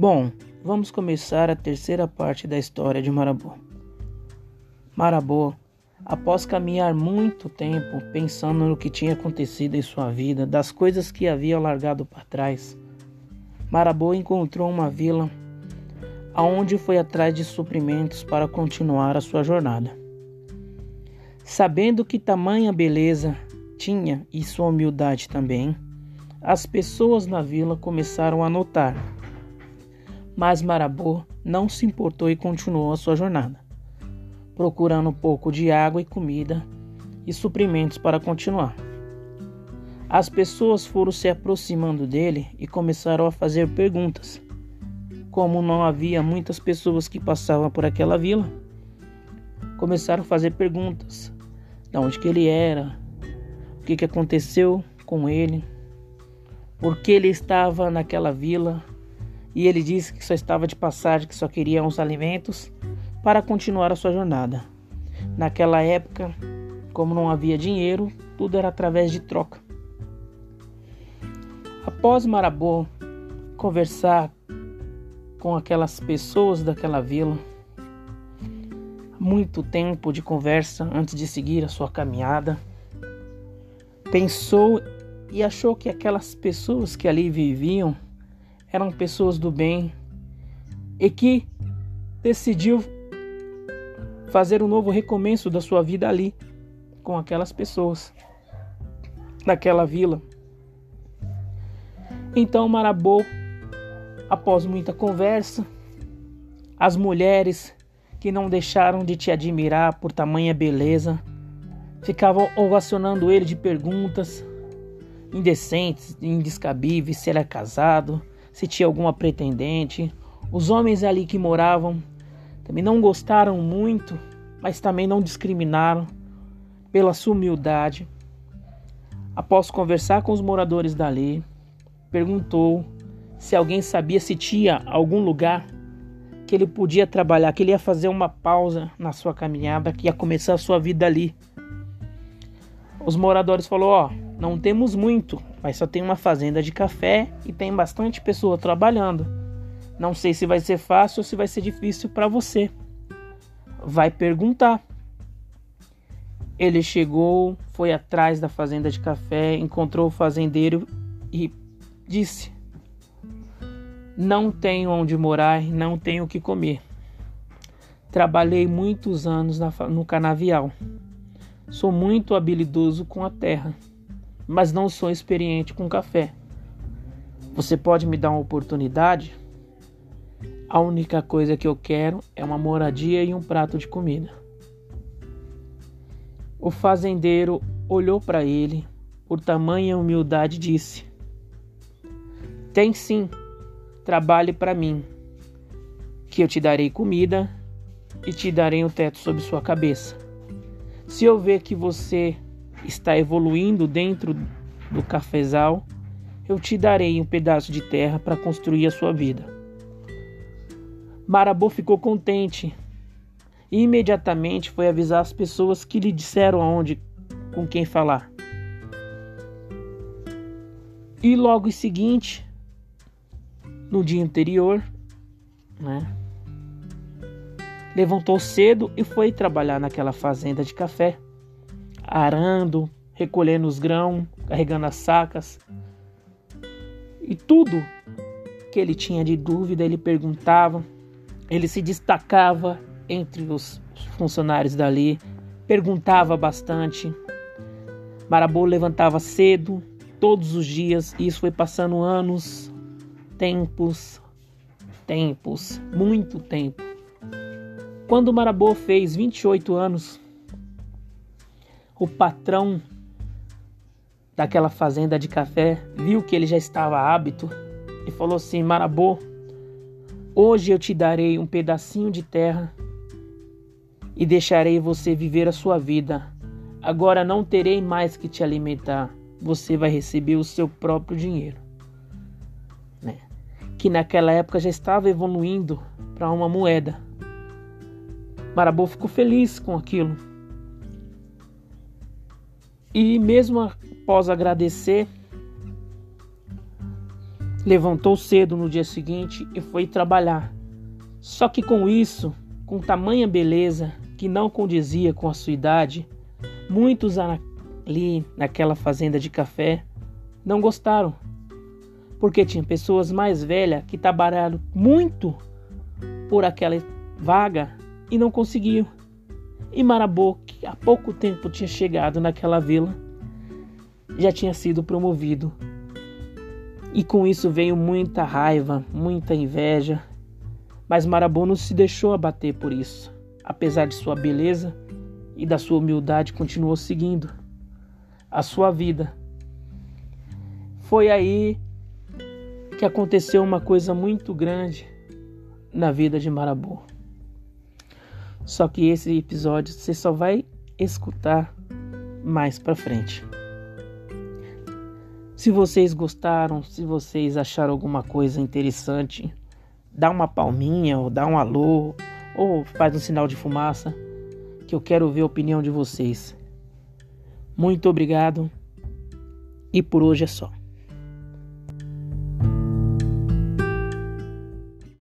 Bom, vamos começar a terceira parte da história de Marabô. Marabô, após caminhar muito tempo pensando no que tinha acontecido em sua vida, das coisas que havia largado para trás, Marabô encontrou uma vila aonde foi atrás de suprimentos para continuar a sua jornada. Sabendo que tamanha beleza tinha e sua humildade também, as pessoas na vila começaram a notar. Mas Marabô não se importou e continuou a sua jornada, procurando um pouco de água e comida e suprimentos para continuar. As pessoas foram se aproximando dele e começaram a fazer perguntas. Como não havia muitas pessoas que passavam por aquela vila, começaram a fazer perguntas de onde que ele era, o que, que aconteceu com ele, por que ele estava naquela vila e ele disse que só estava de passagem, que só queria uns alimentos para continuar a sua jornada. Naquela época, como não havia dinheiro, tudo era através de troca. Após Marabô conversar com aquelas pessoas daquela vila, muito tempo de conversa antes de seguir a sua caminhada. Pensou e achou que aquelas pessoas que ali viviam eram pessoas do bem e que decidiu fazer um novo recomeço da sua vida ali com aquelas pessoas naquela vila. Então Marabô, após muita conversa, as mulheres que não deixaram de te admirar por tamanha beleza, ficavam ovacionando ele de perguntas indecentes, indescabíveis, se era casado, se tinha alguma pretendente. Os homens ali que moravam também não gostaram muito, mas também não discriminaram pela sua humildade. Após conversar com os moradores dali, perguntou se alguém sabia se tinha algum lugar que ele podia trabalhar, que ele ia fazer uma pausa na sua caminhada, que ia começar a sua vida ali. Os moradores falou: "Ó, não temos muito, mas só tem uma fazenda de café e tem bastante pessoa trabalhando. Não sei se vai ser fácil ou se vai ser difícil para você. Vai perguntar." Ele chegou, foi atrás da fazenda de café, encontrou o fazendeiro e disse: não tenho onde morar, não tenho o que comer. Trabalhei muitos anos no canavial. Sou muito habilidoso com a terra, mas não sou experiente com café. Você pode me dar uma oportunidade? A única coisa que eu quero é uma moradia e um prato de comida. O fazendeiro olhou para ele, por tamanha humildade, disse: Tem sim, Trabalhe para mim, que eu te darei comida e te darei um teto sobre sua cabeça. Se eu ver que você está evoluindo dentro do cafezal, eu te darei um pedaço de terra para construir a sua vida. Marabô ficou contente e imediatamente foi avisar as pessoas que lhe disseram aonde com quem falar. E logo em seguinte, no dia anterior, né? Levantou cedo e foi trabalhar naquela fazenda de café, arando, recolhendo os grãos, carregando as sacas. E tudo que ele tinha de dúvida, ele perguntava, ele se destacava entre os funcionários dali, perguntava bastante. Marabô levantava cedo, todos os dias, e isso foi passando anos, tempos, tempos, muito tempo. Quando Marabô fez 28 anos, o patrão daquela fazenda de café viu que ele já estava hábito e falou assim: Marabô, hoje eu te darei um pedacinho de terra e deixarei você viver a sua vida. Agora não terei mais que te alimentar, você vai receber o seu próprio dinheiro que naquela época já estava evoluindo para uma moeda. Marabô ficou feliz com aquilo. E mesmo após agradecer, Levantou cedo no dia seguinte e foi trabalhar. Só que com isso, com tamanha beleza que não condizia com a sua idade, muitos ali naquela fazenda de café não gostaram, porque tinha pessoas mais velhas que trabalharam muito por aquela vaga e não conseguiam. E Marabô, que há pouco tempo tinha chegado naquela vila, já tinha sido promovido. E com isso veio muita raiva, muita inveja. Mas Marabô não se deixou abater por isso. Apesar de sua beleza e da sua humildade, continuou seguindo a sua vida. Foi aí que aconteceu uma coisa muito grande na vida de Marabô. Só que esse episódio você só vai escutar mais para frente. Se vocês gostaram, se vocês acharam alguma coisa interessante, dá uma palminha ou dá um alô ou faz um sinal de fumaça que eu quero ver a opinião de vocês. Muito obrigado e por hoje é só.